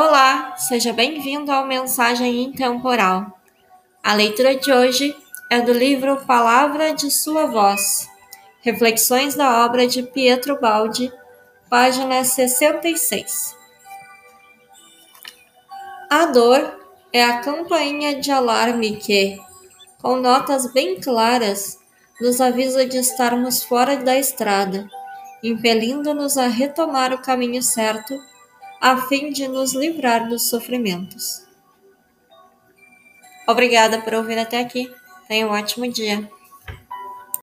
Olá, seja bem-vindo ao Mensagem Intemporal. A leitura de hoje é do livro Palavra de Sua Voz, Reflexões da obra de Pietro Baldi, página 66. A dor é a campainha de alarme que, com notas bem claras, nos avisa de estarmos fora da estrada, impelindo-nos a retomar o caminho certo a fim de nos livrar dos sofrimentos. Obrigada por ouvir até aqui. Tenha um ótimo dia.